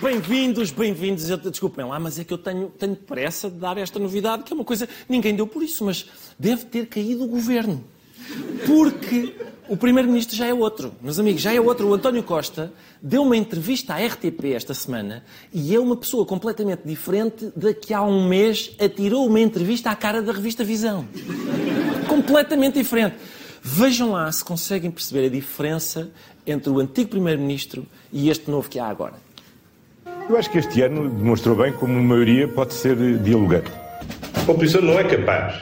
Bem-vindos, bem-vindos. Desculpem lá, mas é que eu tenho, tenho pressa de dar esta novidade, que é uma coisa. Ninguém deu por isso, mas deve ter caído o governo. Porque o Primeiro-Ministro já é outro. Meus amigos, já é outro. O António Costa deu uma entrevista à RTP esta semana e é uma pessoa completamente diferente da que há um mês atirou uma entrevista à cara da revista Visão. completamente diferente. Vejam lá se conseguem perceber a diferença entre o antigo Primeiro-Ministro e este novo que há agora. Eu acho que este ano demonstrou bem como a maioria pode ser dialogante. A oposição não é capaz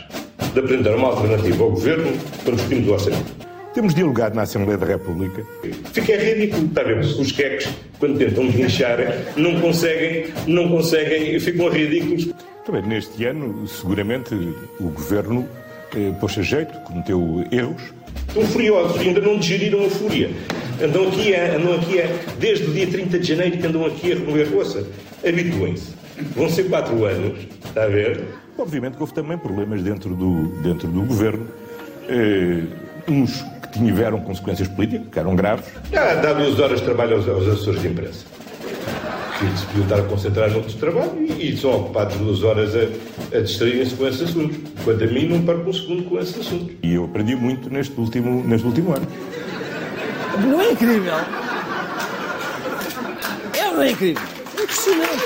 de apresentar uma alternativa ao governo quando discutimos o orçamento. Temos dialogado na Assembleia da República. Fica ridículo, está a ver? Os queques, quando tentam deslinchar, não conseguem, não conseguem, ficam ridículos. Também neste ano, seguramente, o governo eh, pôs a jeito, cometeu erros. Estão furiosos, ainda não digeriram a fúria. Andam aqui, a, andam aqui a, desde o dia 30 de janeiro que andam aqui a remover roça. Habituem-se. Vão ser quatro anos, está a ver? Obviamente que houve também problemas dentro do, dentro do governo. Eh, uns que tiveram consequências políticas, que eram graves. Já dá duas horas de trabalho aos, aos assessores de imprensa. Que se podiam estar a concentrar noutros trabalho e, e são ocupados duas horas a, a distraírem-se com esses assuntos. Quanto a mim, não perco um segundo com esses assuntos. E eu aprendi muito neste último, neste último ano. Não é incrível? É ou não é incrível? Impressionante.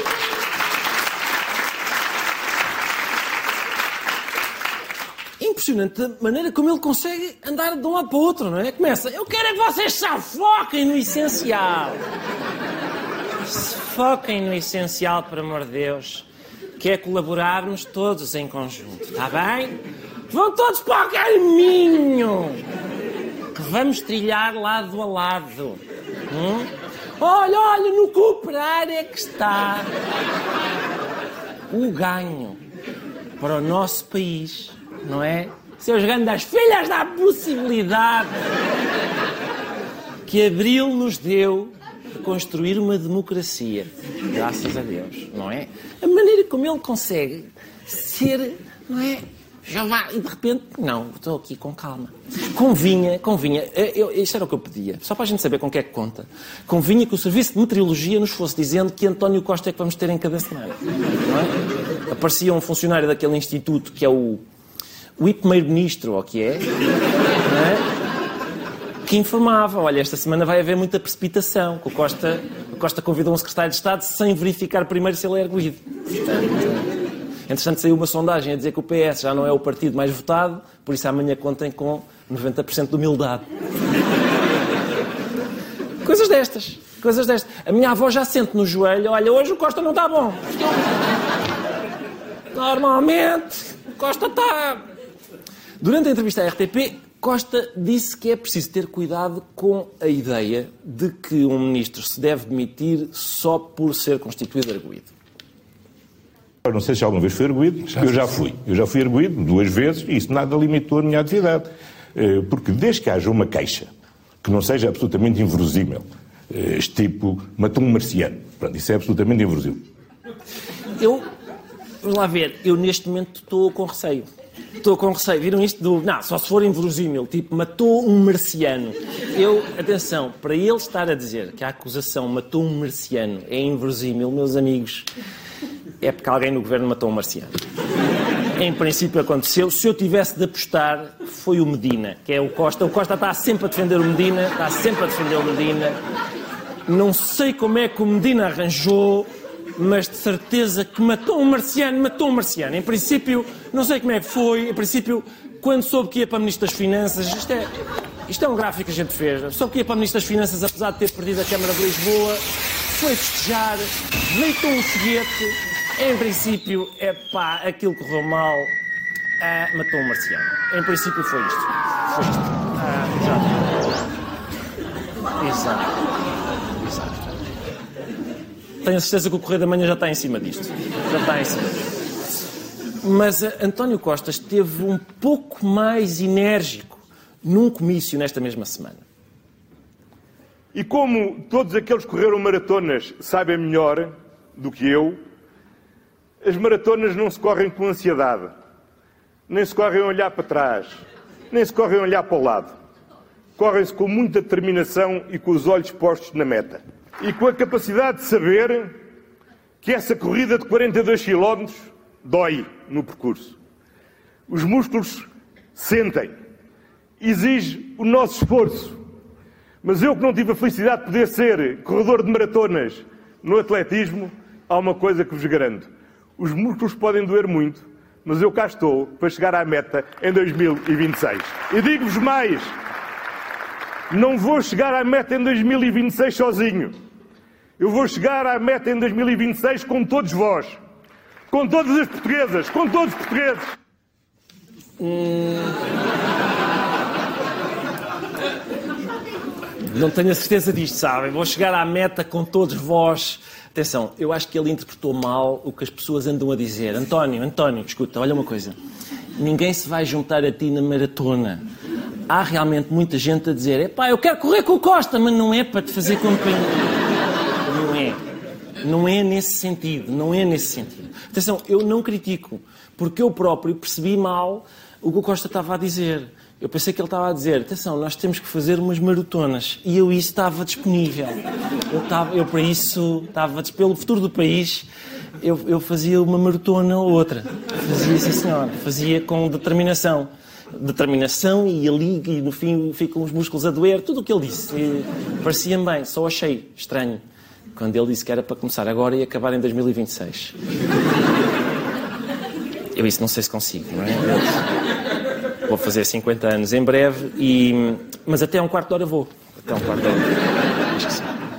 Impressionante a maneira como ele consegue andar de um lado para o outro, não é? Começa, eu quero é que vocês se foquem no essencial. Se foquem no essencial, por amor de Deus, que é colaborarmos todos em conjunto, está bem? Vão todos para o caminho que vamos trilhar lado a lado. Hum? Olha, olha, no cooperar é que está o ganho para o nosso país, não é? Seus grandes filhas da possibilidade que Abril nos deu de construir uma democracia. Graças a Deus, não é? A maneira como ele consegue ser, não é? Já vai, e de repente, não, estou aqui com calma. Convinha, convinha, eu, isto era o que eu pedia, só para a gente saber com o que é que conta. Convinha que o Serviço de Meteorologia nos fosse dizendo que António Costa é que vamos ter em cada semana. É? Aparecia um funcionário daquele instituto que é o, o primeiro-ministro, ou que é, é? que informava, olha, esta semana vai haver muita precipitação, que o Costa, o Costa convidou um secretário de Estado sem verificar primeiro se ele é erguido. Portanto, Entretanto, saiu uma sondagem a dizer que o PS já não é o partido mais votado, por isso amanhã contem com 90% de humildade. Coisas destas, coisas destas. A minha avó já sente no joelho, olha, hoje o Costa não está bom. Normalmente, Costa está... Durante a entrevista à RTP, Costa disse que é preciso ter cuidado com a ideia de que um ministro se deve demitir só por ser constituído arguído. Eu não sei se alguma vez fui erguido, eu já fui. Eu já fui erguido duas vezes e isso nada limitou a minha atividade. Eh, Porque desde que haja uma queixa que não seja absolutamente inverosímil, eh, este tipo matou um marciano, Pronto, isso é absolutamente inverosímil. Eu, vamos lá ver, eu neste momento estou com receio. Estou com receio. Viram isto do. Não, só se for inverosímil, tipo, matou um marciano. Eu, atenção, para ele estar a dizer que a acusação matou um marciano é inverosímil, meus amigos, é porque alguém no governo matou um marciano. Em princípio aconteceu. Se eu tivesse de apostar, foi o Medina, que é o Costa. O Costa está sempre a defender o Medina, está sempre a defender o Medina. Não sei como é que o Medina arranjou, mas de certeza que matou um marciano, matou um marciano. Em princípio, não sei como é que foi. Em princípio, quando soube que ia para Ministro das Finanças, isto é, isto é um gráfico que a gente fez. Soube que ia para Ministro das Finanças, apesar de ter perdido a Câmara de Lisboa, foi festejar, deitou um foguete. Em princípio, é pá, aquilo correu mal, ah, matou um marciano. Em princípio foi isto. Foi isto. Ah, exato. Exato. Tenho a certeza que o Correio da Manhã já está em cima disto. Já está em cima. Mas uh, António Costa esteve um pouco mais enérgico num comício nesta mesma semana. E como todos aqueles que correram maratonas sabem melhor do que eu, as maratonas não se correm com ansiedade, nem se correm a olhar para trás, nem se correm a olhar para o lado. Correm-se com muita determinação e com os olhos postos na meta. E com a capacidade de saber que essa corrida de 42 km dói no percurso. Os músculos sentem, exige o nosso esforço. Mas eu que não tive a felicidade de poder ser corredor de maratonas no atletismo, há uma coisa que vos garanto. Os músculos podem doer muito, mas eu cá estou para chegar à meta em 2026. E digo-vos mais, não vou chegar à meta em 2026 sozinho. Eu vou chegar à meta em 2026 com todos vós. Com todas as portuguesas, com todos os portugueses. Hum... Não tenho a certeza disto, sabem? Vou chegar à meta com todos vós. Atenção, eu acho que ele interpretou mal o que as pessoas andam a dizer. António, António, escuta, olha uma coisa. Ninguém se vai juntar a ti na maratona. Há realmente muita gente a dizer: pá, eu quero correr com o Costa, mas não é para te fazer companhia. Não é. Não é nesse sentido. Não é nesse sentido. Atenção, eu não critico, porque eu próprio percebi mal o que o Costa estava a dizer. Eu pensei que ele estava a dizer, atenção, nós temos que fazer umas maratonas. E eu isso estava disponível. Eu, estava, eu para isso, estava, pelo futuro do país, eu, eu fazia uma maratona ou outra. Fazia, sim senhor, fazia com determinação. Determinação e ali, e no fim ficam os músculos a doer, tudo o que ele disse. Parecia-me bem, só achei estranho. Quando ele disse que era para começar agora e acabar em 2026. Eu isso não sei se consigo, não é? Vou fazer 50 anos em breve, e... mas até um quarto de hora vou. Até um quarto de hora.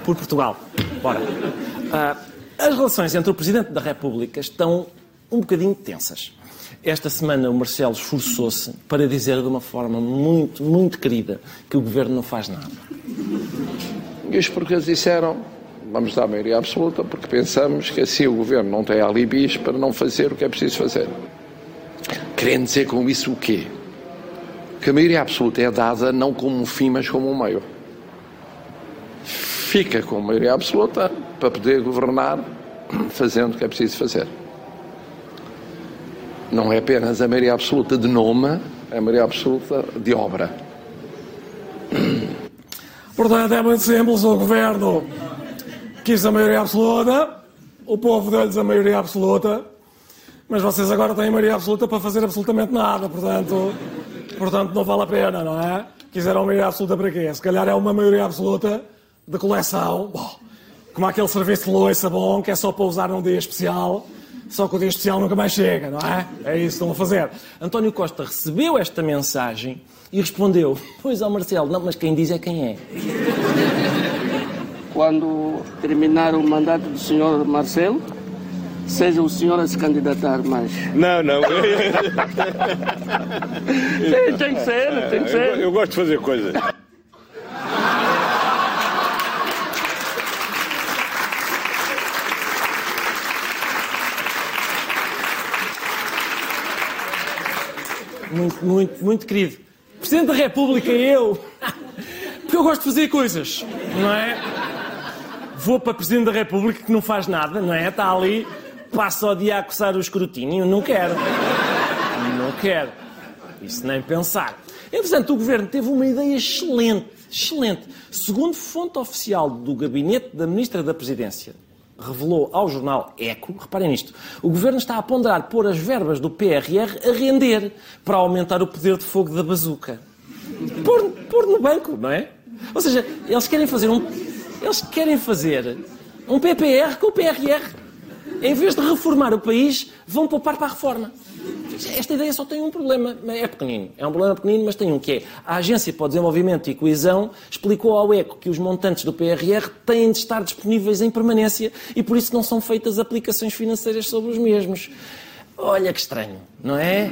Por Portugal. Bora. Ah, as relações entre o Presidente da República estão um bocadinho tensas. Esta semana o Marcelo esforçou-se para dizer de uma forma muito, muito querida que o Governo não faz nada. E os portugueses disseram vamos dar a maioria absoluta porque pensamos que assim o Governo não tem alibis para não fazer o que é preciso fazer. Querendo dizer com isso o quê? Que a maioria absoluta é dada não como um fim, mas como um meio. Fica com a maioria absoluta para poder governar fazendo o que é preciso fazer. Não é apenas a maioria absoluta de nome, é a maioria absoluta de obra. Portanto, é muito simples o Governo quis a maioria absoluta, o povo deu-lhes a maioria absoluta, mas vocês agora têm a maioria absoluta para fazer absolutamente nada, portanto, portanto não vale a pena, não é? Quiseram maioria absoluta para quê? Se calhar é uma maioria absoluta de coleção, bom, como aquele serviço de loiça bom que é só para usar num dia especial, só que o dia especial nunca mais chega, não é? É isso que estão a fazer. António Costa recebeu esta mensagem e respondeu: Pois ao Marcelo, não, mas quem diz é quem é quando terminar o mandato do senhor Marcelo, seja o senhor a se candidatar mais. Não, não. Sim, tem que ser, tem que ser. Eu, eu gosto de fazer coisas. Muito, muito, muito querido. Presidente da República, eu. Porque eu gosto de fazer coisas, não é? vou para Presidente da República que não faz nada, não é? Está ali, passa o dia a coçar o escrutínio. Não quero. Não quero. Isso nem pensar. Entretanto, o Governo teve uma ideia excelente, excelente. Segundo fonte oficial do gabinete da Ministra da Presidência, revelou ao jornal Eco, reparem nisto, o Governo está a ponderar pôr as verbas do PRR a render para aumentar o poder de fogo da bazuca. Pôr, pôr no banco, não é? Ou seja, eles querem fazer um eles querem fazer um PPR com o PRR. Em vez de reformar o país, vão poupar para a reforma. Esta ideia só tem um problema, é pequenino. É um problema pequenino, mas tem um que é a Agência para o Desenvolvimento e Coesão explicou ao ECO que os montantes do PRR têm de estar disponíveis em permanência e por isso não são feitas aplicações financeiras sobre os mesmos. Olha que estranho, não é?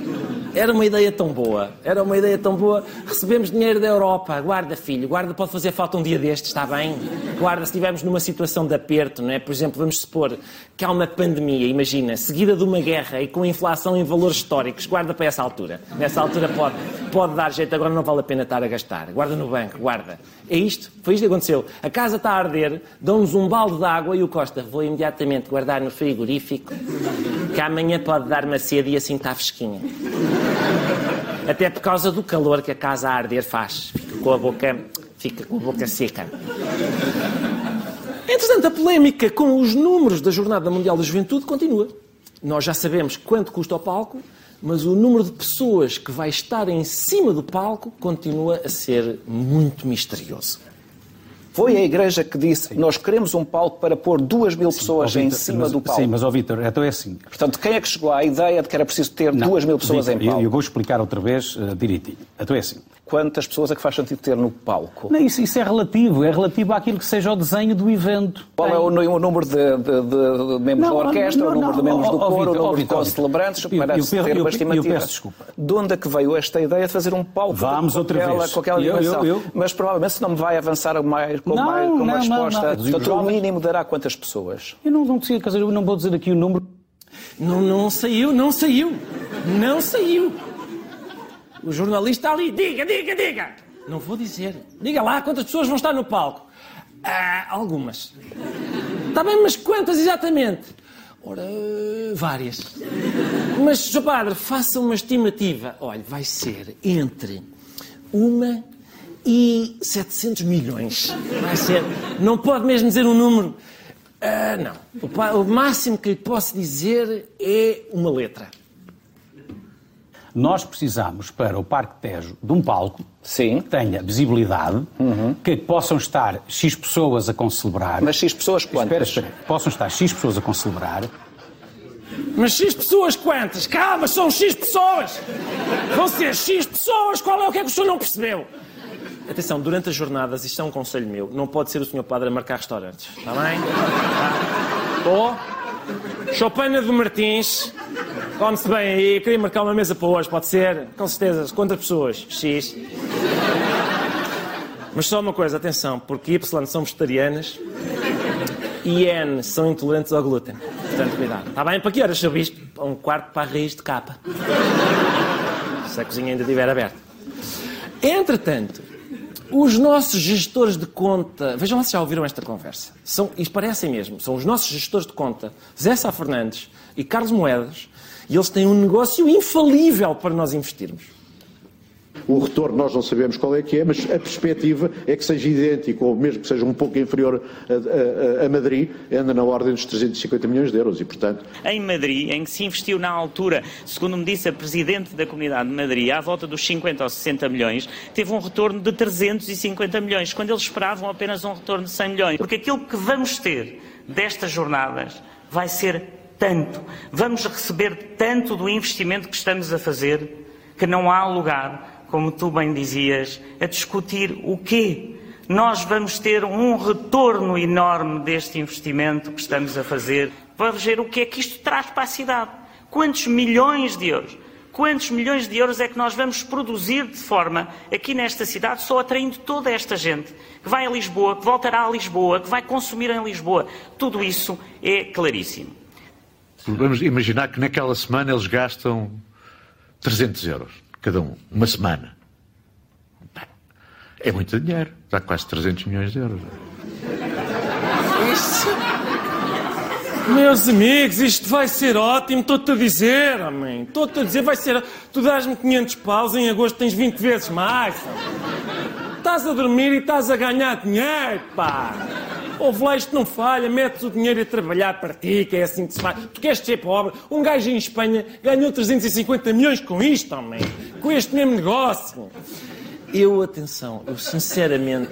Era uma ideia tão boa, era uma ideia tão boa. Recebemos dinheiro da Europa, guarda filho, guarda, pode fazer falta um dia destes, está bem? Guarda, se estivermos numa situação de aperto, não é? Por exemplo, vamos supor que há uma pandemia, imagina, seguida de uma guerra e com inflação em valores históricos, guarda para essa altura. Nessa altura pode, pode dar jeito, agora não vale a pena estar a gastar. Guarda no banco, guarda. É isto, foi isto que aconteceu. A casa está a arder, dão-nos um balde de água e o Costa, vou imediatamente guardar no frigorífico, que amanhã pode dar-me a sede e assim está fresquinha. Até por causa do calor que a casa a arder faz. Fica com a boca, fica com a boca seca. Entretanto, a polémica com os números da Jornada Mundial da Juventude continua. Nós já sabemos quanto custa o palco, mas o número de pessoas que vai estar em cima do palco continua a ser muito misterioso. Foi a Igreja que disse nós queremos um palco para pôr duas mil pessoas em cima mas- do palco. Sim, mas, ó Vítor, então é assim. Portanto, quem é que chegou à ideia de que era preciso ter Não, duas mil pessoas Vítor, em palco? Eu, eu vou explicar outra vez eh, direitinho. Então é assim. Quantas pessoas é que faz sentido ter no palco? Não, isso, isso é relativo, é relativo àquilo que seja o desenho do evento. Qual é o, o número de, de- de- de membros Não, da orquestra, não, o número de membros do coro, Vítor, o ó, número de Vítor, co-celebrantes? eu- eu Parece peço- ter eu- uma eu estimativa. peço desculpa. De onde é que veio esta ideia de fazer um palco Vamos com, outra aquela, vez. com aquela Eu- eu- dimensão? eu- Mas provavelmente se não me vai avançar mais, com, Não, mais, com uma não, não, resposta. não. Portanto, o mínimo dará quantas pessoas? Eu não, não quer dizer, eu não vou dizer aqui o número. Não, não saiu, não saiu. Não saiu. O jornalista ali, diga, diga, diga. Não vou dizer. Diga lá quantas pessoas vão estar no palco. Ah, algumas. Está bem, mas quantas exatamente? Ora, várias. Mas, Sr. Padre, faça uma estimativa. Olha, vai ser entre uma e 700 milhões. Vai ser. Não pode mesmo dizer um número. Ah, não. O, o máximo que lhe posso dizer é uma letra. Nós precisamos, para o Parque Tejo, de um palco Sim. que tenha visibilidade, que possam estar X pessoas a concelebrar. Mas X pessoas quantas? Espera, espera. Possam estar X pessoas a concelebrar. Mas X pessoas quantas? Calma, são X pessoas! Vão ser X pessoas! Qual é o que é que o senhor não percebeu? Atenção, durante as jornadas, isto é um conselho meu, não pode ser o senhor padre a marcar restaurantes. Está bem? Tá? Ou, Choupana do Martins, come-se bem aí, queria marcar uma mesa para hoje, pode ser? Com certeza. Quantas pessoas? X. Mas só uma coisa, atenção, porque Y são vegetarianas e N são intolerantes ao glúten. Portanto, cuidado. Está bem? Para que horas. Bispo? Para um quarto para a raiz de capa. Se a cozinha ainda estiver aberta. Entretanto, os nossos gestores de conta, vejam lá se já ouviram esta conversa. São, isto parecem mesmo, são os nossos gestores de conta, Zé Sá Fernandes e Carlos Moedas, e eles têm um negócio infalível para nós investirmos. O retorno nós não sabemos qual é que é, mas a perspectiva é que seja idêntico, ou mesmo que seja um pouco inferior a, a- a Madrid, anda na ordem dos 350 milhões de euros e, portanto, Em Madrid, em que se investiu na altura, segundo me disse a Presidente da Comunidade de Madrid, à volta dos 50 ou 60 milhões, teve um retorno de 350 milhões, quando eles esperavam apenas um retorno de 100 milhões. Porque aquilo que vamos ter destas jornadas vai ser tanto, vamos receber tanto do investimento que estamos a fazer, que não há lugar, como tu bem dizias, a discutir o quê. Nós vamos ter um retorno enorme deste investimento que estamos a fazer para ver o que é que isto traz para a cidade. Quantos milhões de euros? Quantos milhões de euros é que nós vamos produzir de forma, aqui nesta cidade, só atraindo toda esta gente que vai a Lisboa, que voltará a Lisboa, que vai consumir em Lisboa? Tudo isso é claríssimo. Vamos imaginar que naquela semana eles gastam 300 euros, cada um, uma semana. É muito dinheiro, dá quase 300 milhões de euros. Isso. Meus amigos, isto vai ser ótimo, estou-te a dizer, homem. Estou-te a dizer, vai ser. Tu dás-me 500 paus, em agosto tens 20 vezes mais. Estás a dormir e estás a ganhar dinheiro, pá. Ouve lá, isto não falha, metes o dinheiro a trabalhar para ti, que é assim que se faz. Tu queres ser pobre? Um gajo em Espanha ganhou 350 milhões com isto, homem. Com este mesmo negócio. Eu, atenção, eu sinceramente.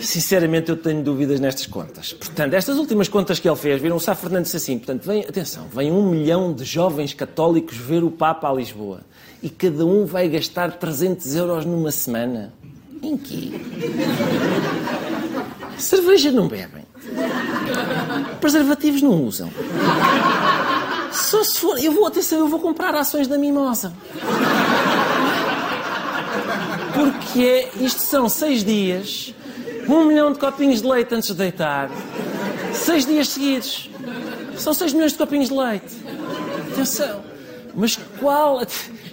Sinceramente, eu tenho dúvidas nestas contas. Portanto, estas últimas contas que ele fez, viram o Sá Fernandes assim, portanto, vem, atenção, vem um milhão de jovens católicos ver o Papa a Lisboa e cada um vai gastar 300 euros numa semana. Em quê? Cerveja não bebem. Preservativos não usam. Só se for. Eu vou, atenção, eu vou comprar ações da Mimosa. Porque isto são seis dias, um milhão de copinhos de leite antes de deitar. Seis dias seguidos. São seis milhões de copinhos de leite. Atenção. Mas qual.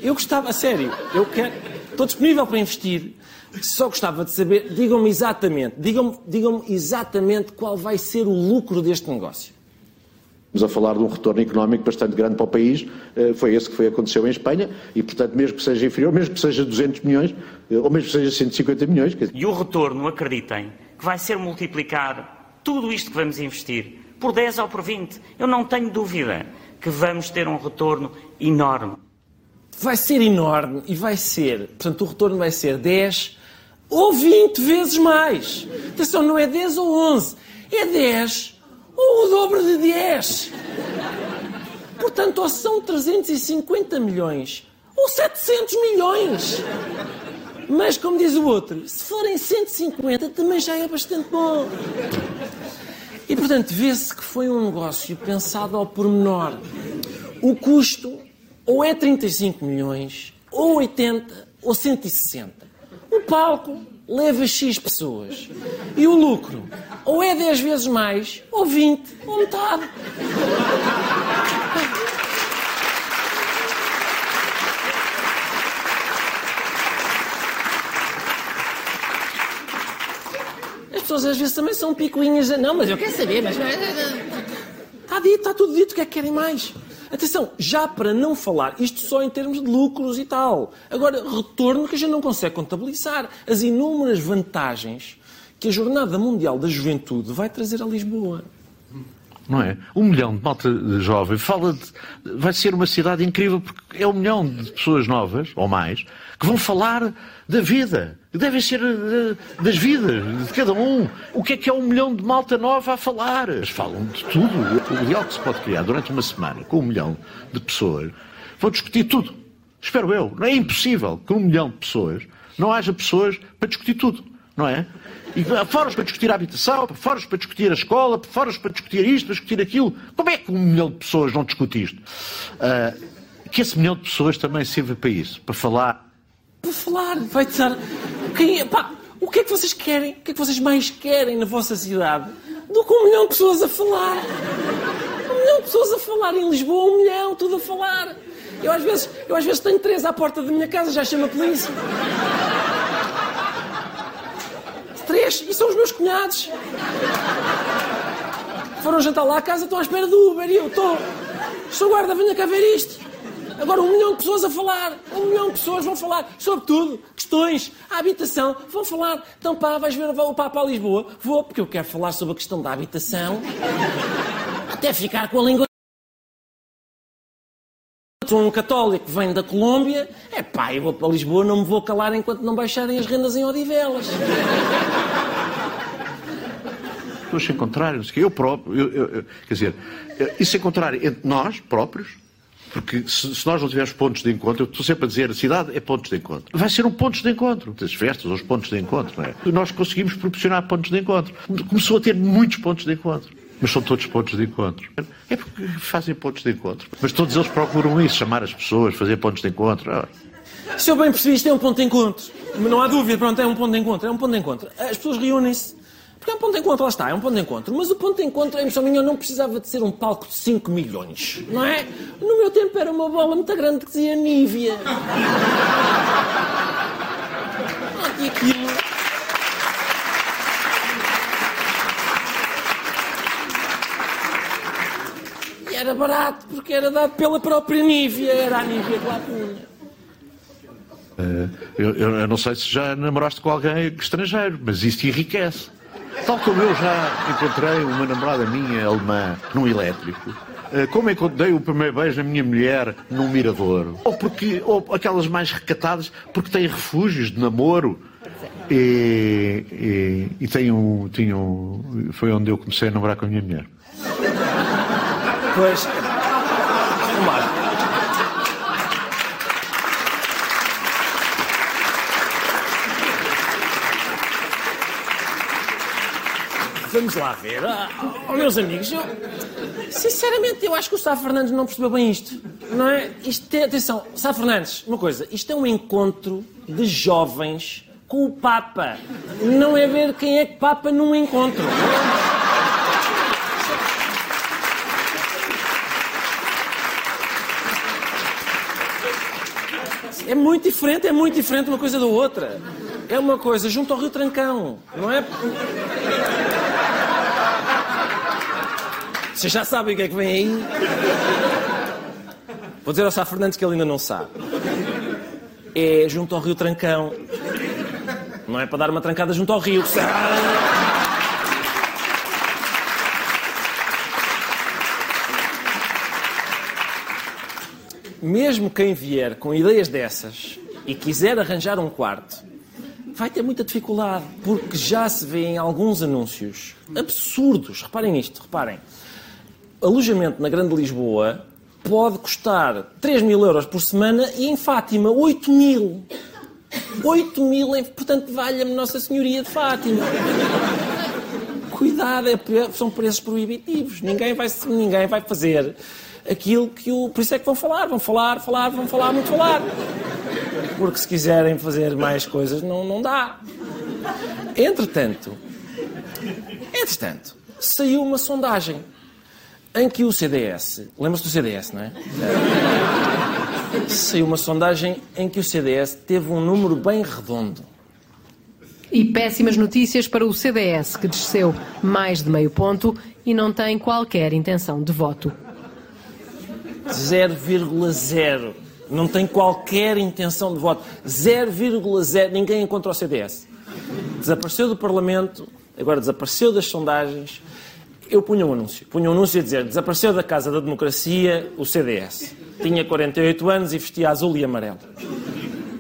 Eu gostava, a sério, eu quero. Estou disponível para investir. Só gostava de saber, digam-me exatamente, digam-me digam exatamente qual vai ser o lucro deste negócio. Estamos a falar de um retorno económico bastante grande para o país, eh, foi esse que foi, aconteceu em Espanha, e portanto, mesmo que seja inferior, mesmo que seja 200 milhões, eh, ou mesmo que seja 150 milhões. E o retorno, acreditem, que vai ser multiplicar tudo isto que vamos investir por 10 ou por 20. Eu não tenho dúvida que vamos ter um retorno enorme. Vai ser enorme e vai ser, portanto, o retorno vai ser 10 ou 20 vezes mais. Atenção, não é 10 ou 11, é 10 ou o dobro de 10. Portanto, ou são 350 milhões ou 700 milhões. Mas, como diz o outro, se forem 150 também já é bastante bom. E, portanto, vê-se que foi um negócio pensado ao pormenor. O custo ou é 35 milhões, ou 80, ou 160. O palco leva X pessoas. E o lucro ou é 10 vezes mais, ou 20, ou metade. As pessoas às vezes também são picuinhas. Não, mas eu quero saber, mas. Está dito, está tudo dito, o que é que querem mais? Atenção, já para não falar, isto só em termos de lucros e tal. Agora, retorno que a gente não consegue contabilizar. As inúmeras vantagens que a Jornada Mundial da Juventude vai trazer a Lisboa. Não é? Um milhão de malta jovem fala de. Vai ser uma cidade incrível porque é um milhão de pessoas novas, ou mais, que vão falar da vida. Devem ser de, das vidas de cada um. O que é que é um milhão de malta nova a falar? Eles falam de tudo. O diálogo que se pode criar durante uma semana com um milhão de pessoas vão discutir tudo. Espero eu. Não é impossível que um milhão de pessoas não haja pessoas para discutir tudo. Não é? E fóruns para discutir a habitação, fóruns para discutir a escola, fóruns para discutir isto, para discutir aquilo. Como é que um milhão de pessoas não discute isto? Uh, que esse milhão de pessoas também sirva para isso, para falar. Para falar, vai dizer. Quem, pá, o que é que vocês querem? O que é que vocês mais querem na vossa cidade do que um milhão de pessoas a falar? Um milhão de pessoas a falar em Lisboa, um milhão, tudo a falar. Eu às vezes, eu às vezes tenho três à porta da minha casa, já chama a polícia. E são os meus cunhados. Foram jantar lá à casa, estão à espera do Uber e eu estou. Sou guarda, venha cá ver isto. Agora um milhão de pessoas a falar. Um milhão de pessoas vão falar sobre tudo. Questões, a habitação. Vão falar. Então pá, vais ver o Papa a Lisboa? Vou, porque eu quero falar sobre a questão da habitação. Até ficar com a língua sou um católico vem da Colômbia, é pá, eu vou para Lisboa, não me vou calar enquanto não baixarem as rendas em Odivelas. Estou sem contrário, eu próprio, eu, eu, eu, quer dizer, isso é contrário entre nós próprios, porque se, se, nós não tivermos pontos de encontro, eu estou sempre a dizer, a cidade é pontos de encontro. Vai ser um pontos de encontro, as festas, os pontos de encontro, não é? Nós conseguimos proporcionar pontos de encontro. Começou a ter muitos pontos de encontro. Mas são todos pontos de encontro. É porque fazem pontos de encontro. Mas todos eles procuram isso, chamar as pessoas, fazer pontos de encontro. Ah. Se eu bem percebi, isto é um ponto de encontro. Não há dúvida, pronto, é um ponto de encontro. É um ponto de encontro. As pessoas reúnem-se. Porque é um ponto de encontro, lá está, é um ponto de encontro. Mas o ponto de encontro, em minha, não precisava de ser um palco de 5 milhões, não é? No meu tempo era uma bola muito grande que dizia Nívia. e aquilo... era barato, porque era dado pela própria Nívia, era a Nívia que lá punha. Uh, eu, eu, não sei se já namoraste com alguém estrangeiro, mas isso enriquece. Tal como eu já encontrei uma namorada minha alemã num elétrico, uh, como encontrei o primeiro beijo da minha mulher num mirador, ou, porque, ou aquelas mais recatadas porque têm refúgios de namoro. E, e, e tenho, tenho, foi onde eu comecei a namorar com a minha mulher. Pois. Vamos vamos lá ver. Ah, oh, meus amigos, eu, sinceramente, eu acho que o Sá Fernandes não percebeu bem isto. Não é? Isto é, atenção, Sá Fernandes, uma coisa, isto é um encontro de jovens com o Papa. Não é ver quem é que Papa num encontro. É muito diferente, é muito diferente uma coisa da outra. É uma coisa junto ao Rio Trancão, não é? Vocês já sabem o que é que vem aí? Vou dizer ao Sá Fernandes que ele ainda não sabe. É junto ao Rio Trancão. Não é para dar uma trancada junto ao rio. Mesmo quem vier com ideias dessas e quiser arranjar um quarto, vai ter muita dificuldade, porque já se vê em alguns anúncios absurdos. Reparem nisto, reparem. Alojamento na Grande Lisboa pode custar 3 mil euros por semana e em Fátima 8 mil. 8 mil, portanto, valha-me Nossa Senhoria de Fátima. Cuidado, é, são preços proibitivos. Ninguém vai, ninguém vai fazer aquilo que o. Por isso é que vão falar, vão falar, falar, vão falar, muito falar. Porque se quiserem fazer mais coisas, não, não dá. Entretanto, entretanto, saiu uma sondagem em que o CDS, lembra-se do CDS, não é? Saiu uma sondagem em que o CDS teve um número bem redondo. E péssimas notícias para o CDS, que desceu mais de meio ponto e não tem qualquer intenção de voto. 0,0. Não tem qualquer intenção de voto. 0,0. Ninguém encontra o CDS. Desapareceu do Parlamento, agora desapareceu das sondagens. Eu punha um anúncio. Punha um anúncio a dizer: desapareceu da Casa da Democracia o CDS. Tinha 48 anos e vestia azul e amarelo.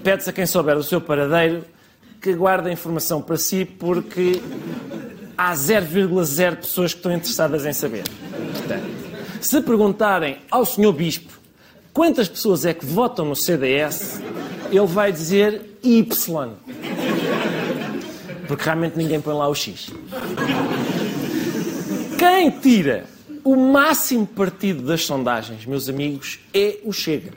Pede-se a quem souber o seu paradeiro que guarde a informação para si, porque há 0,0 pessoas que estão interessadas em saber. Portanto, se perguntarem ao senhor Bispo quantas pessoas é que votam no CDS, ele vai dizer Y. Porque realmente ninguém põe lá o X. Quem tira o máximo partido das sondagens, meus amigos, é o Chega.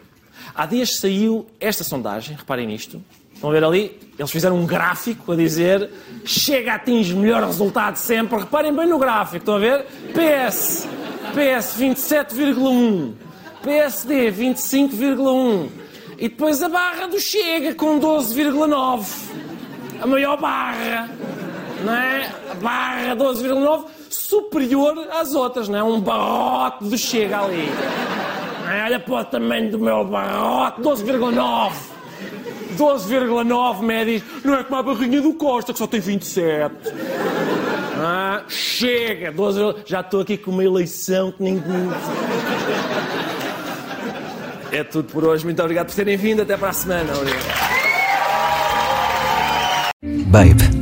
Há dias saiu esta sondagem, reparem nisto. Estão a ver ali? Eles fizeram um gráfico a dizer Chega atinge melhor resultado sempre. Reparem bem no gráfico, estão a ver? PS PS 27,1, PSD 25,1 e depois a barra do Chega com 12,9. A maior barra, não é? Barra 12,9 superior às outras, não é? Um barrote do Chega ali. É? Olha para o tamanho do meu barrote, 12,9. 12,9 médios. Não é como a barrinha do Costa, que só tem 27. Ah, chega! 12, já estou aqui com uma eleição que nem. É tudo por hoje. Muito obrigado por terem vindo. Até para a semana. Obrigado. Babe,